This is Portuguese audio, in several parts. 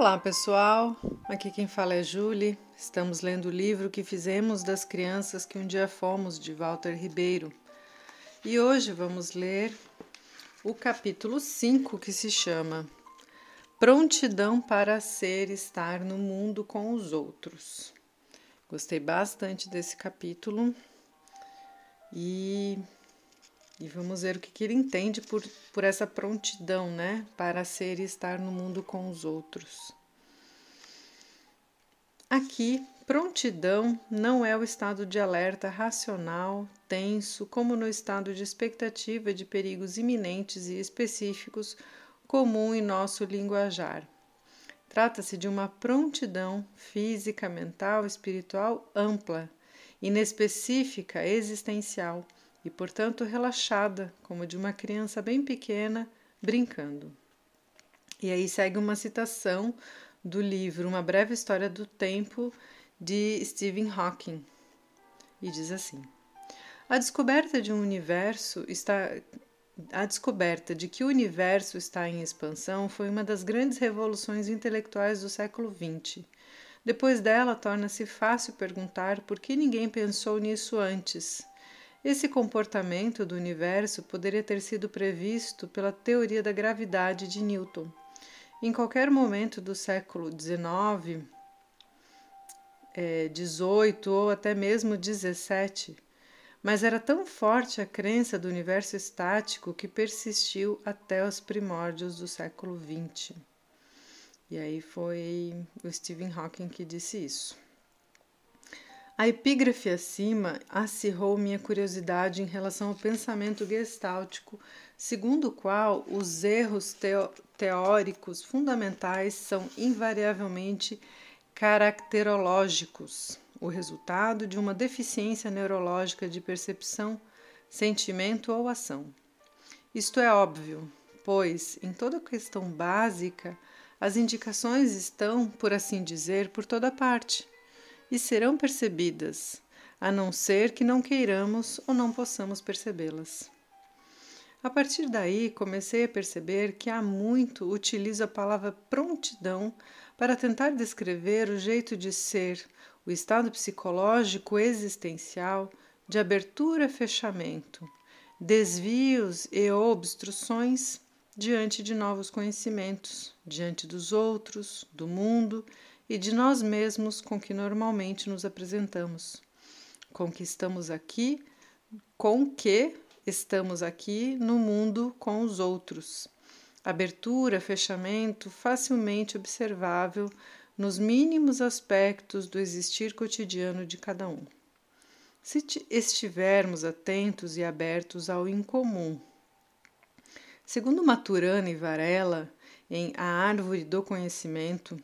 Olá pessoal, aqui quem fala é Julie. Estamos lendo o livro que fizemos das crianças que um dia fomos de Walter Ribeiro. E hoje vamos ler o capítulo 5 que se chama Prontidão para ser estar no mundo com os outros. Gostei bastante desse capítulo e, e vamos ver o que, que ele entende por, por essa prontidão, né, para ser e estar no mundo com os outros. Aqui, prontidão não é o estado de alerta racional, tenso, como no estado de expectativa de perigos iminentes e específicos comum em nosso linguajar. Trata-se de uma prontidão física, mental, espiritual ampla, inespecífica, existencial e, portanto, relaxada, como de uma criança bem pequena brincando. E aí segue uma citação do livro Uma Breve História do Tempo de Stephen Hawking e diz assim: A descoberta de um universo está a descoberta de que o universo está em expansão foi uma das grandes revoluções intelectuais do século XX. Depois dela, torna-se fácil perguntar por que ninguém pensou nisso antes. Esse comportamento do universo poderia ter sido previsto pela teoria da gravidade de Newton. Em qualquer momento do século XIX, é, 18 ou até mesmo 17, mas era tão forte a crença do universo estático que persistiu até os primórdios do século XX. E aí foi o Stephen Hawking que disse isso. A epígrafe acima acirrou minha curiosidade em relação ao pensamento gestáltico, segundo o qual os erros teóricos fundamentais são invariavelmente caracterológicos o resultado de uma deficiência neurológica de percepção, sentimento ou ação. Isto é óbvio, pois, em toda questão básica, as indicações estão, por assim dizer, por toda parte e serão percebidas, a não ser que não queiramos ou não possamos percebê-las. A partir daí, comecei a perceber que há muito utilizo a palavra prontidão para tentar descrever o jeito de ser, o estado psicológico existencial de abertura-fechamento, desvios e obstruções diante de novos conhecimentos, diante dos outros, do mundo e de nós mesmos com que normalmente nos apresentamos. Com que estamos aqui, com que estamos aqui no mundo com os outros. Abertura, fechamento facilmente observável nos mínimos aspectos do existir cotidiano de cada um. Se estivermos atentos e abertos ao incomum. Segundo Maturana e Varela, em A Árvore do Conhecimento,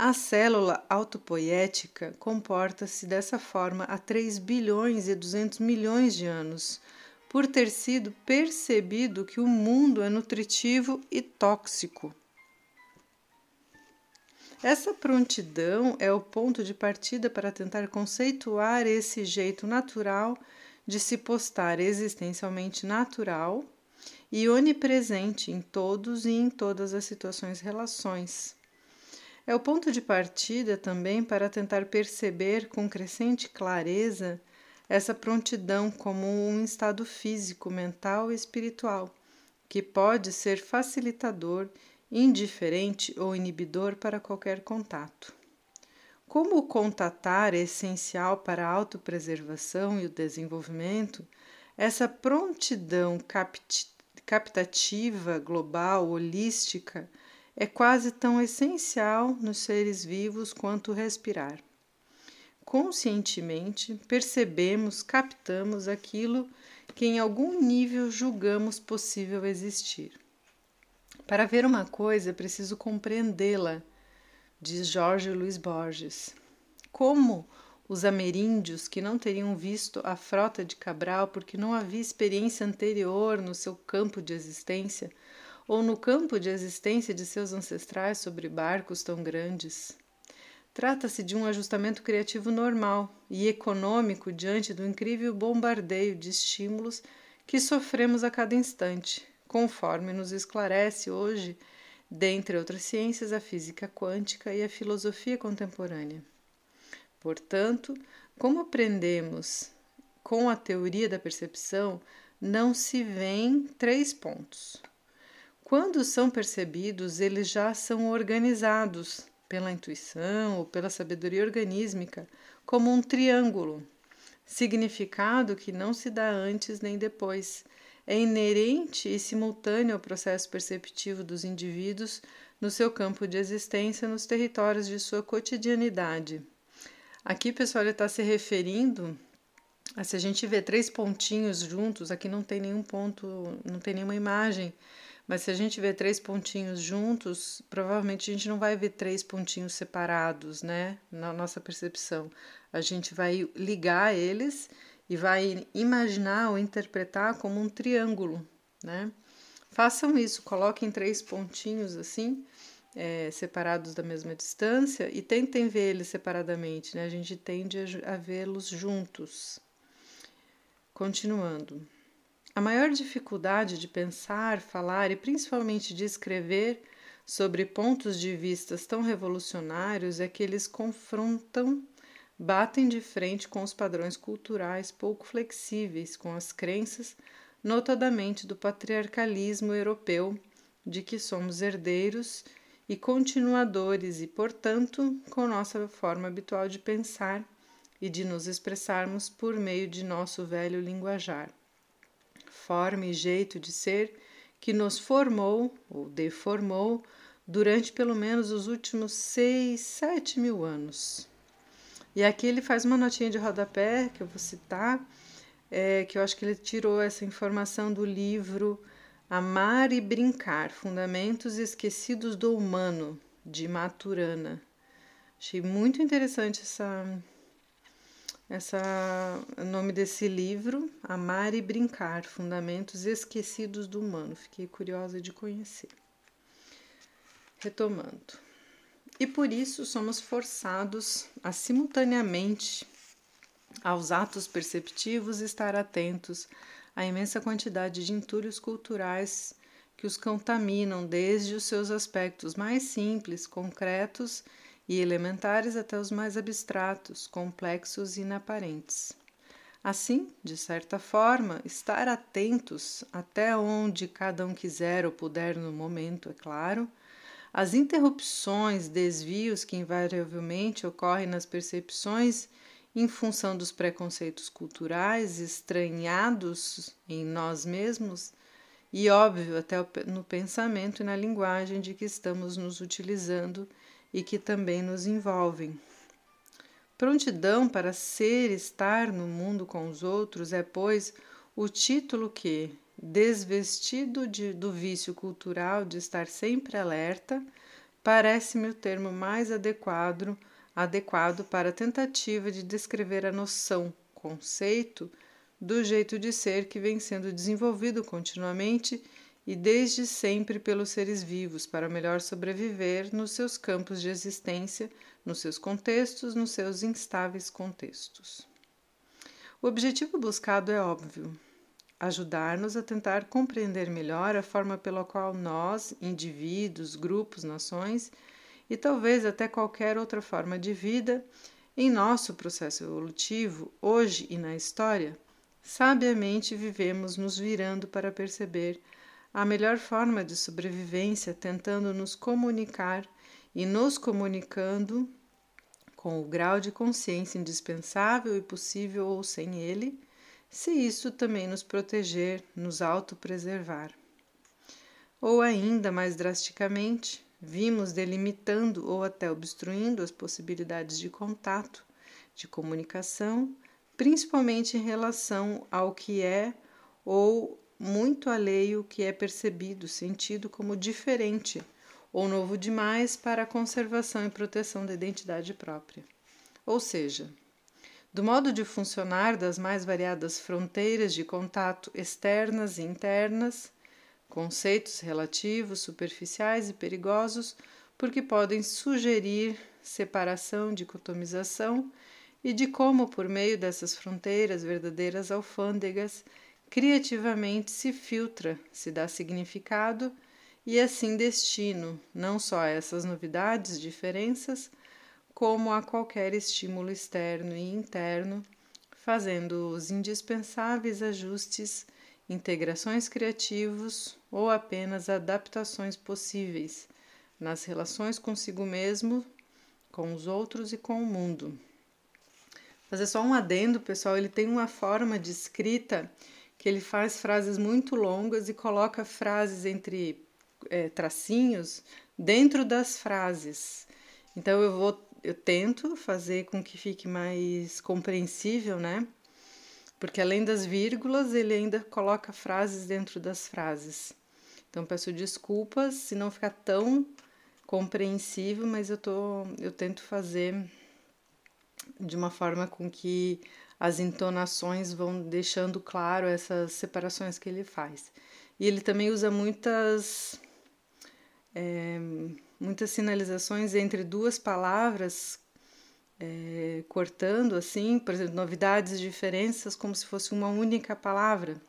a célula autopoética comporta-se dessa forma há 3 bilhões e 200 milhões de anos, por ter sido percebido que o mundo é nutritivo e tóxico essa prontidão é o ponto de partida para tentar conceituar esse jeito natural de se postar existencialmente natural e onipresente em todos e em todas as situações e relações. É o ponto de partida também para tentar perceber com crescente clareza essa prontidão como um estado físico, mental e espiritual, que pode ser facilitador indiferente ou inibidor para qualquer contato. Como o contatar é essencial para a autopreservação e o desenvolvimento, essa prontidão captativa, global, holística, é quase tão essencial nos seres vivos quanto respirar. Conscientemente percebemos, captamos aquilo que em algum nível julgamos possível existir. Para ver uma coisa, é preciso compreendê-la, diz Jorge Luiz Borges. Como os ameríndios que não teriam visto a frota de Cabral porque não havia experiência anterior no seu campo de existência ou no campo de existência de seus ancestrais sobre barcos tão grandes. Trata-se de um ajustamento criativo normal e econômico diante do incrível bombardeio de estímulos que sofremos a cada instante, conforme nos esclarece hoje dentre outras ciências, a física quântica e a filosofia contemporânea. Portanto, como aprendemos com a teoria da percepção, não se vêem três pontos. Quando são percebidos, eles já são organizados pela intuição ou pela sabedoria organísmica como um triângulo, significado que não se dá antes nem depois. É inerente e simultâneo ao processo perceptivo dos indivíduos no seu campo de existência, nos territórios de sua cotidianidade. Aqui, pessoal, ele está se referindo a se a gente vê três pontinhos juntos, aqui não tem nenhum ponto, não tem nenhuma imagem, mas se a gente vê três pontinhos juntos, provavelmente a gente não vai ver três pontinhos separados, né? Na nossa percepção. A gente vai ligar eles e vai imaginar ou interpretar como um triângulo, né? Façam isso, coloquem três pontinhos assim, é, separados da mesma distância e tentem ver eles separadamente, né? A gente tende a, a vê-los juntos. Continuando. A maior dificuldade de pensar, falar e principalmente de escrever sobre pontos de vistas tão revolucionários é que eles confrontam, batem de frente com os padrões culturais pouco flexíveis com as crenças, notadamente do patriarcalismo europeu, de que somos herdeiros e continuadores e, portanto, com nossa forma habitual de pensar e de nos expressarmos por meio de nosso velho linguajar forma e jeito de ser que nos formou ou deformou durante pelo menos os últimos seis, sete mil anos. E aqui ele faz uma notinha de rodapé que eu vou citar, é, que eu acho que ele tirou essa informação do livro Amar e Brincar Fundamentos Esquecidos do Humano, de Maturana. Achei muito interessante essa, essa o nome desse livro, Amar e Brincar, Fundamentos Esquecidos do Humano. Fiquei curiosa de conhecer. Retomando. E por isso somos forçados a simultaneamente aos atos perceptivos estar atentos à imensa quantidade de entulhos culturais que os contaminam desde os seus aspectos mais simples, concretos e elementares até os mais abstratos, complexos e inaparentes. Assim, de certa forma, estar atentos até onde cada um quiser ou puder no momento, é claro, as interrupções, desvios que invariavelmente ocorrem nas percepções em função dos preconceitos culturais estranhados em nós mesmos e, óbvio, até no pensamento e na linguagem de que estamos nos utilizando e que também nos envolvem. Prontidão para ser estar no mundo com os outros é, pois, o título que, desvestido de, do vício cultural de estar sempre alerta, parece-me o termo mais adequado, adequado para a tentativa de descrever a noção, conceito, do jeito de ser que vem sendo desenvolvido continuamente e desde sempre pelos seres vivos para melhor sobreviver nos seus campos de existência, nos seus contextos, nos seus instáveis contextos. O objetivo buscado é óbvio: ajudar-nos a tentar compreender melhor a forma pela qual nós, indivíduos, grupos, nações e talvez até qualquer outra forma de vida, em nosso processo evolutivo, hoje e na história, sabiamente vivemos nos virando para perceber a melhor forma de sobrevivência tentando nos comunicar e nos comunicando com o grau de consciência indispensável e possível ou sem ele, se isso também nos proteger, nos autopreservar. Ou ainda mais drasticamente, vimos delimitando ou até obstruindo as possibilidades de contato, de comunicação, principalmente em relação ao que é ou muito alheio que é percebido, sentido como diferente ou novo demais para a conservação e proteção da identidade própria. Ou seja, do modo de funcionar das mais variadas fronteiras de contato externas e internas, conceitos relativos, superficiais e perigosos, porque podem sugerir separação, dicotomização e de como, por meio dessas fronteiras, verdadeiras alfândegas, criativamente se filtra, se dá significado e assim destino não só a essas novidades, diferenças, como a qualquer estímulo externo e interno, fazendo os indispensáveis ajustes, integrações criativos ou apenas adaptações possíveis nas relações consigo mesmo, com os outros e com o mundo. Fazer só um adendo, pessoal, ele tem uma forma de escrita que ele faz frases muito longas e coloca frases entre é, tracinhos dentro das frases. Então eu vou, eu tento fazer com que fique mais compreensível, né? Porque além das vírgulas, ele ainda coloca frases dentro das frases. Então peço desculpas se não ficar tão compreensível, mas eu tô, eu tento fazer de uma forma com que as entonações vão deixando claro essas separações que ele faz. E ele também usa muitas é, muitas sinalizações entre duas palavras, é, cortando assim, por exemplo, novidades e diferenças, como se fosse uma única palavra.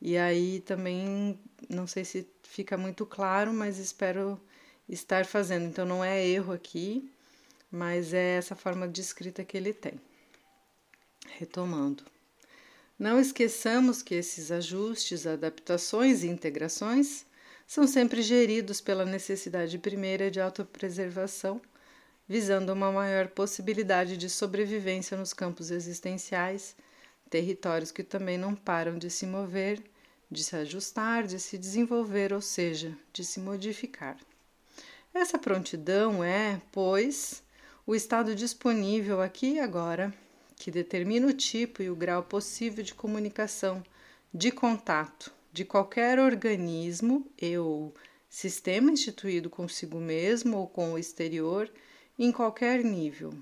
E aí também não sei se fica muito claro, mas espero estar fazendo. Então não é erro aqui, mas é essa forma de escrita que ele tem. Retomando. Não esqueçamos que esses ajustes, adaptações e integrações são sempre geridos pela necessidade primeira de autopreservação, visando uma maior possibilidade de sobrevivência nos campos existenciais, territórios que também não param de se mover, de se ajustar, de se desenvolver, ou seja, de se modificar. Essa prontidão é, pois, o estado disponível aqui e agora que determina o tipo e o grau possível de comunicação, de contato de qualquer organismo e ou sistema instituído consigo mesmo ou com o exterior em qualquer nível.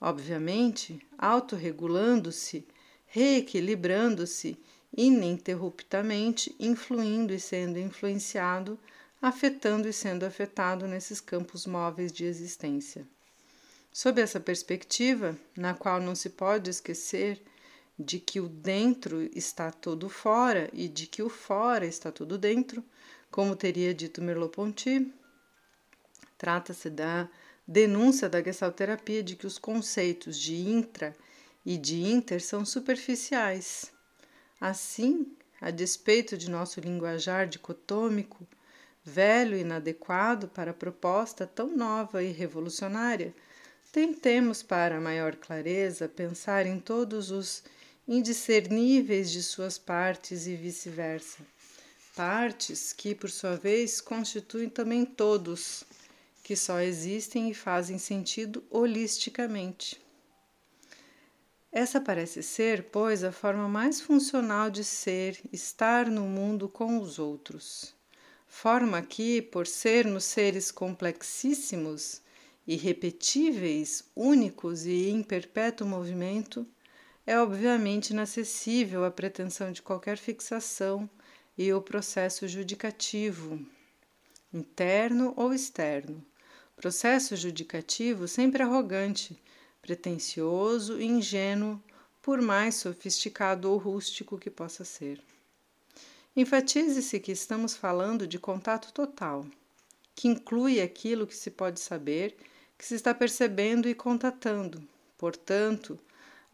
Obviamente, autorregulando-se, reequilibrando-se ininterruptamente, influindo e sendo influenciado, afetando e sendo afetado nesses campos móveis de existência. Sob essa perspectiva, na qual não se pode esquecer de que o dentro está todo fora e de que o fora está todo dentro, como teria dito Merleau-Ponty, trata-se da denúncia da gestalterapia de que os conceitos de intra e de inter são superficiais. Assim, a despeito de nosso linguajar dicotômico, velho e inadequado para a proposta tão nova e revolucionária, tentemos, para maior clareza, pensar em todos os indiscerníveis de suas partes e vice-versa. Partes que, por sua vez, constituem também todos, que só existem e fazem sentido holisticamente. Essa parece ser, pois, a forma mais funcional de ser, estar no mundo com os outros. Forma que, por sermos seres complexíssimos, irrepetíveis, únicos e em perpétuo movimento, é obviamente inacessível à pretensão de qualquer fixação e o processo judicativo, interno ou externo. Processo judicativo sempre arrogante, pretensioso e ingênuo, por mais sofisticado ou rústico que possa ser. Enfatize-se que estamos falando de contato total, que inclui aquilo que se pode saber que se está percebendo e contatando, portanto,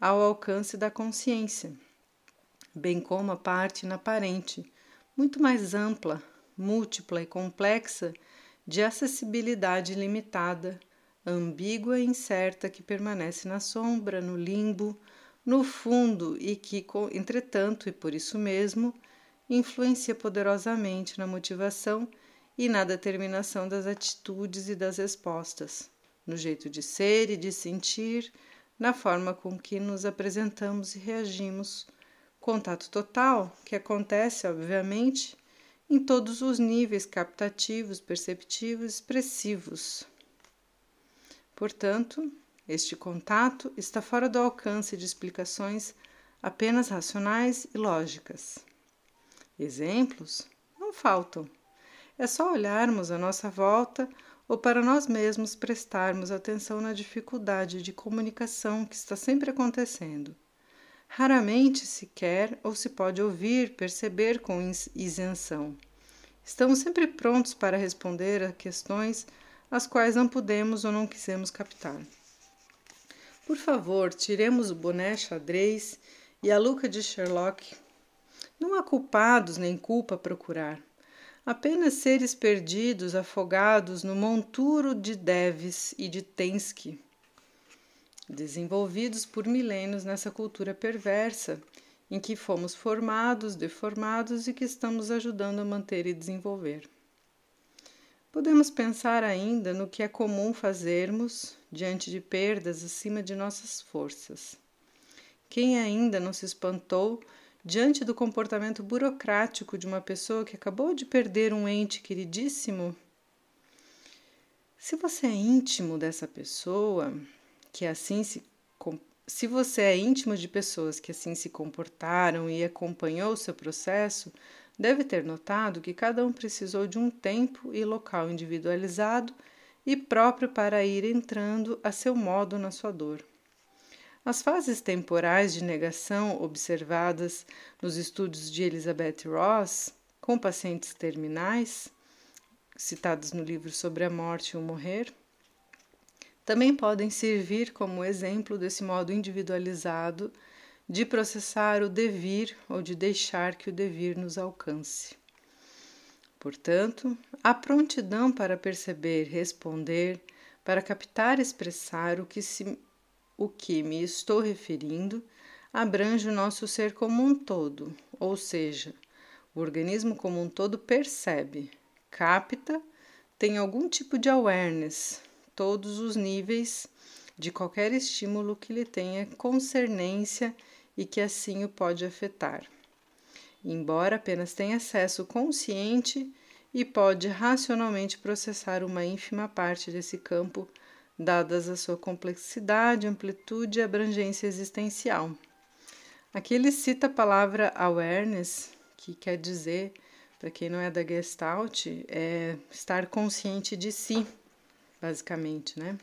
ao alcance da consciência, bem como a parte inaparente, muito mais ampla, múltipla e complexa de acessibilidade limitada, ambígua e incerta que permanece na sombra, no limbo, no fundo e que, entretanto, e por isso mesmo, influencia poderosamente na motivação e na determinação das atitudes e das respostas no jeito de ser e de sentir, na forma com que nos apresentamos e reagimos. Contato total, que acontece, obviamente, em todos os níveis captativos, perceptivos, expressivos. Portanto, este contato está fora do alcance de explicações apenas racionais e lógicas. Exemplos não faltam. É só olharmos à nossa volta ou para nós mesmos prestarmos atenção na dificuldade de comunicação que está sempre acontecendo. Raramente se quer ou se pode ouvir, perceber com isenção. Estamos sempre prontos para responder a questões as quais não pudemos ou não quisemos captar. Por favor, tiremos o boné xadrez e a luca de Sherlock. Não há culpados nem culpa a procurar. Apenas seres perdidos, afogados no monturo de Deves e de Tensky, desenvolvidos por milênios nessa cultura perversa em que fomos formados, deformados e que estamos ajudando a manter e desenvolver. Podemos pensar ainda no que é comum fazermos diante de perdas acima de nossas forças. Quem ainda não se espantou diante do comportamento burocrático de uma pessoa que acabou de perder um ente queridíssimo? Se você é íntimo dessa pessoa, que assim se se você é íntimo de pessoas que assim se comportaram e acompanhou o seu processo, deve ter notado que cada um precisou de um tempo e local individualizado e próprio para ir entrando a seu modo na sua dor. As fases temporais de negação observadas nos estudos de Elizabeth Ross com pacientes terminais, citados no livro Sobre a Morte e o Morrer, também podem servir como exemplo desse modo individualizado de processar o devir ou de deixar que o devir nos alcance. Portanto, a prontidão para perceber, responder, para captar e expressar o que, se, o que me estou referindo, abrange o nosso ser como um todo, ou seja, o organismo como um todo percebe, capta, tem algum tipo de awareness, todos os níveis de qualquer estímulo que lhe tenha concernência e que assim o pode afetar. Embora apenas tenha acesso consciente e pode racionalmente processar uma ínfima parte desse campo, dadas a sua complexidade, amplitude e abrangência existencial. Aqui ele cita a palavra awareness, que quer dizer, para quem não é da Gestalt, é estar consciente de si, basicamente, né?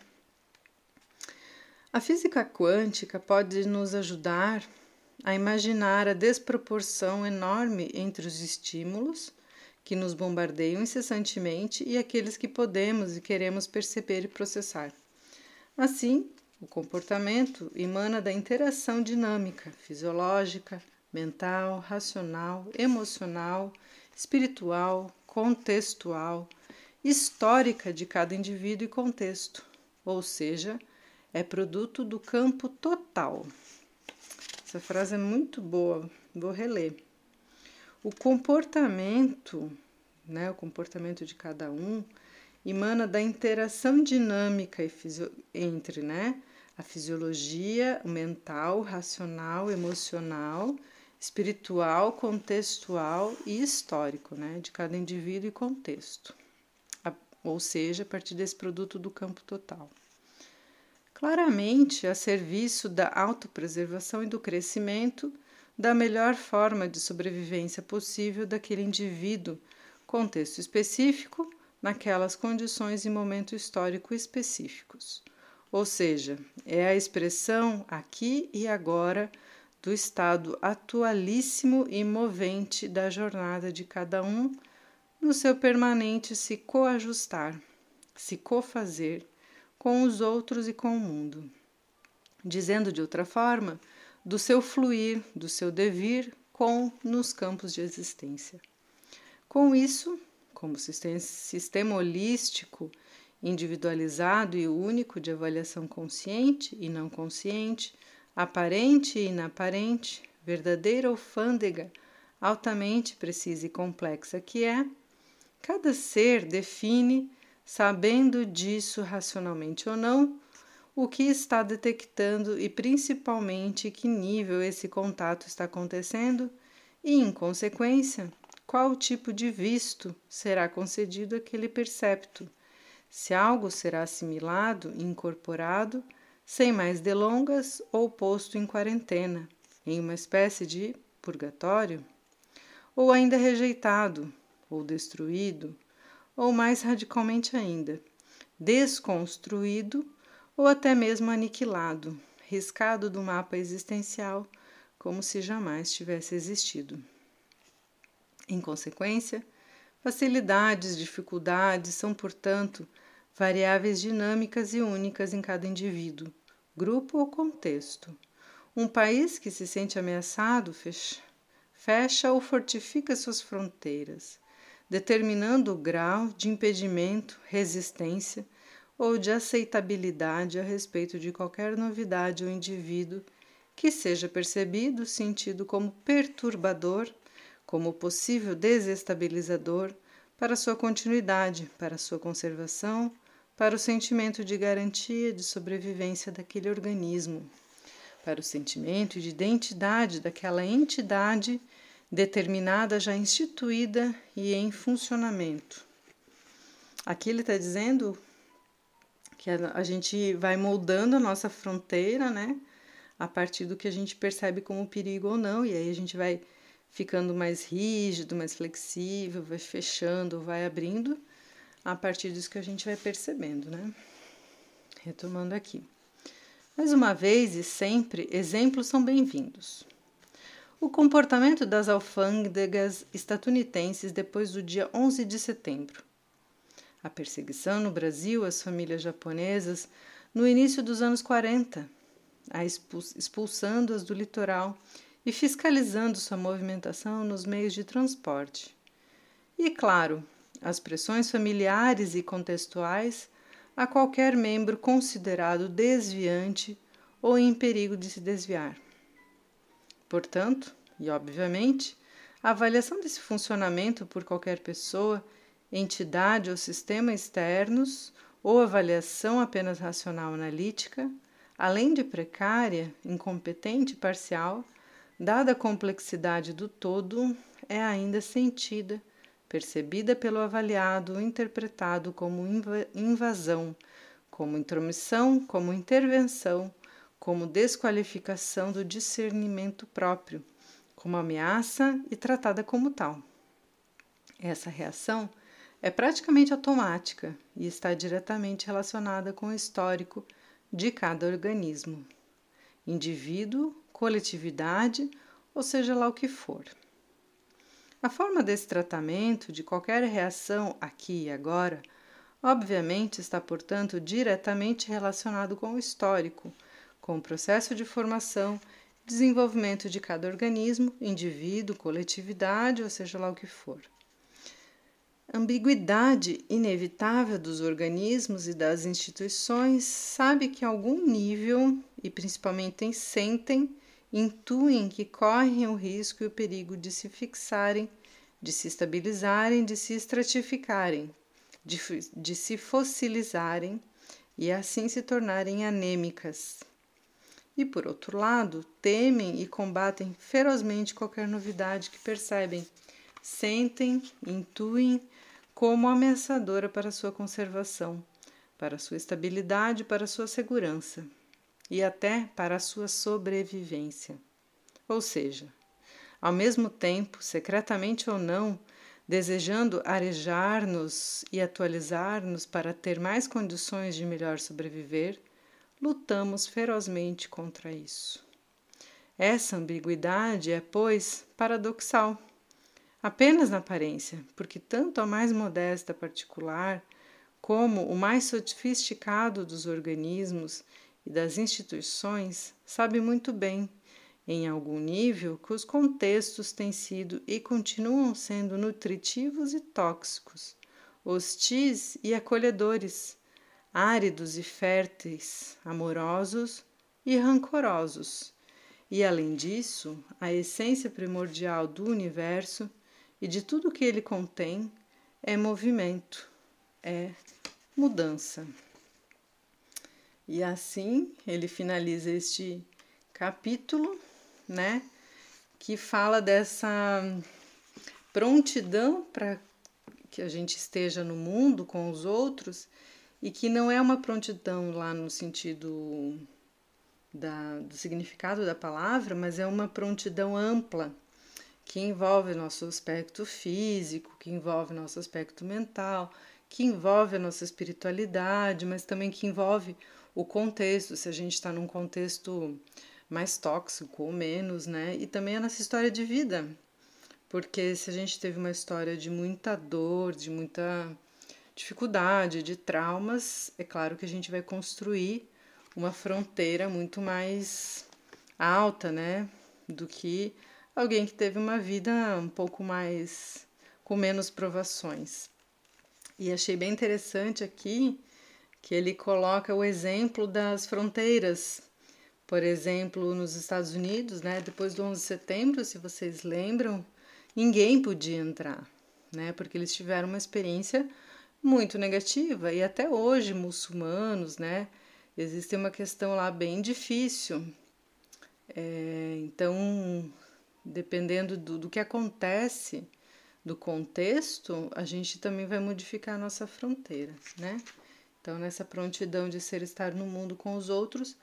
A física quântica pode nos ajudar a imaginar a desproporção enorme entre os estímulos que nos bombardeiam incessantemente e aqueles que podemos e queremos perceber e processar. Assim, o comportamento emana da interação dinâmica, fisiológica, mental, racional, emocional, espiritual, contextual, histórica de cada indivíduo e contexto, ou seja, é produto do campo total. Essa frase é muito boa, vou reler. O comportamento, né, o comportamento de cada um, emana da interação dinâmica entre né, a fisiologia, o mental, racional, emocional, espiritual, contextual e histórico né, de cada indivíduo e contexto, ou seja, a partir desse produto do campo total. Claramente a serviço da autopreservação e do crescimento da melhor forma de sobrevivência possível daquele indivíduo, contexto específico, naquelas condições e momento histórico específicos. Ou seja, é a expressão aqui e agora do estado atualíssimo e movente da jornada de cada um no seu permanente se coajustar, se cofazer com os outros e com o mundo. Dizendo de outra forma, do seu fluir, do seu devir com nos campos de existência. Com isso, como sistema holístico, individualizado e único de avaliação consciente e não consciente, aparente e inaparente, verdadeira alfândega, altamente precisa e complexa que é, cada ser define sabendo disso racionalmente ou não, o que está detectando e principalmente que nível esse contato está acontecendo e, em consequência, qual tipo de visto será concedido àquele percepto, se algo será assimilado e incorporado, sem mais delongas, ou posto em quarentena, em uma espécie de purgatório, ou ainda rejeitado, ou destruído, ou mais radicalmente ainda, desconstruído ou até mesmo aniquilado, riscado do mapa existencial, como se jamais tivesse existido. Em consequência, Facilidades, dificuldades são, portanto, variáveis dinâmicas e únicas em cada indivíduo, grupo ou contexto. Um país que se sente ameaçado fecha, fecha ou fortifica suas fronteiras, determinando o grau de impedimento, resistência ou de aceitabilidade a respeito de qualquer novidade ou indivíduo que seja percebido, sentido como perturbador, como possível desestabilizador para sua continuidade, para sua conservação, para o sentimento de garantia de sobrevivência daquele organismo, para o sentimento de identidade daquela entidade determinada, já instituída e em funcionamento. Aqui ele está dizendo que a, gente vai moldando a nossa fronteira, né? A partir do que a gente percebe como perigo ou não, e aí a gente vai ficando mais rígido, mais flexível, vai fechando, vai abrindo, a partir disso que a gente vai percebendo, né? Retomando aqui. Mais uma vez e sempre, exemplos são bem-vindos. O comportamento das alfândegas estadunidenses depois do dia 11 de setembro a perseguição no Brasil às famílias japonesas no início dos anos 40, expulsando-as do litoral e fiscalizando sua movimentação nos meios de transporte. E, claro, as pressões familiares e contextuais a qualquer membro considerado desviante ou em perigo de se desviar. Portanto, e obviamente, a avaliação desse funcionamento por qualquer pessoa entidade ou sistema externos ou avaliação apenas racional analítica, além de precária, incompetente e parcial, dada a complexidade do todo, é ainda sentida, percebida pelo avaliado, interpretado como invasão, como intromissão, como intervenção, como desqualificação do discernimento próprio, como ameaça e tratada como tal. Essa reação é praticamente automática e está diretamente relacionada com o histórico de cada organismo, indivíduo, coletividade, ou seja lá o que for. A forma desse tratamento de qualquer reação aqui e agora, obviamente, está, portanto, diretamente relacionado com o histórico, com o processo de formação desenvolvimento de cada organismo, indivíduo, coletividade, ou seja lá o que for ambiguidade inevitável dos organismos e das instituições, sabe que, a algum nível, e principalmente sentem, intuem que correm o risco e o perigo de se fixarem, de se estabilizarem, de se estratificarem, de, de se fossilizarem e assim se tornarem anêmicas. E, por outro lado, temem e combatem ferozmente qualquer novidade que percebem, sentem, intuem como ameaçadora para sua conservação, para sua estabilidade, para sua segurança e até para sua sobrevivência. Ou seja, ao mesmo tempo, secretamente ou não, desejando arejar-nos e atualizar-nos para ter mais condições de melhor sobreviver, lutamos ferozmente contra isso. Essa ambiguidade é, pois, paradoxal apenas na aparência, porque tanto a mais modesta particular como o mais sofisticado dos organismos e das instituições sabe muito bem, em algum nível, que os contextos têm sido e continuam sendo nutritivos e tóxicos, hostis e acolhedores, áridos e férteis, amorosos e rancorosos. E além disso, a essência primordial do universo e de tudo que ele contém é movimento, é mudança. E assim ele finaliza este capítulo, né, que fala dessa prontidão para que a gente esteja no mundo com os outros e que não é uma prontidão lá no sentido da, do significado da palavra, mas é uma prontidão ampla, que envolve nosso aspecto físico, que envolve nosso aspecto mental, que envolve a nossa espiritualidade, mas também que envolve o contexto, se a gente está num contexto mais tóxico ou menos, né? E também a nossa história de vida, porque se a gente teve uma história de muita dor, de muita dificuldade, de traumas, é claro que a gente vai construir uma fronteira muito mais alta, né, do que alguém que teve uma vida um pouco mais com menos provações. E achei bem interessante aqui que ele coloca o exemplo das fronteiras. Por exemplo, nos Estados Unidos, né, depois do 11 de setembro, se vocês lembram, ninguém podia entrar, né? Porque eles tiveram uma experiência muito negativa e até hoje muçulmanos, né? Existe uma questão lá bem difícil. É, então, dependendo do, do que acontece, do contexto, a gente também vai modificar a nossa fronteira, né? Então, nessa prontidão de ser estar no mundo com os outros,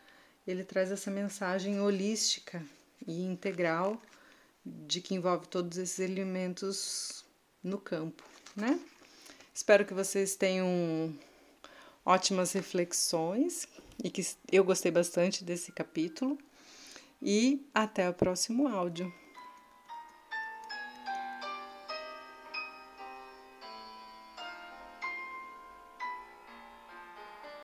ele traz essa mensagem holística e integral de que envolve todos esses elementos no campo, né? Espero que vocês tenham ótimas reflexões e que eu gostei bastante desse capítulo. E até o próximo áudio.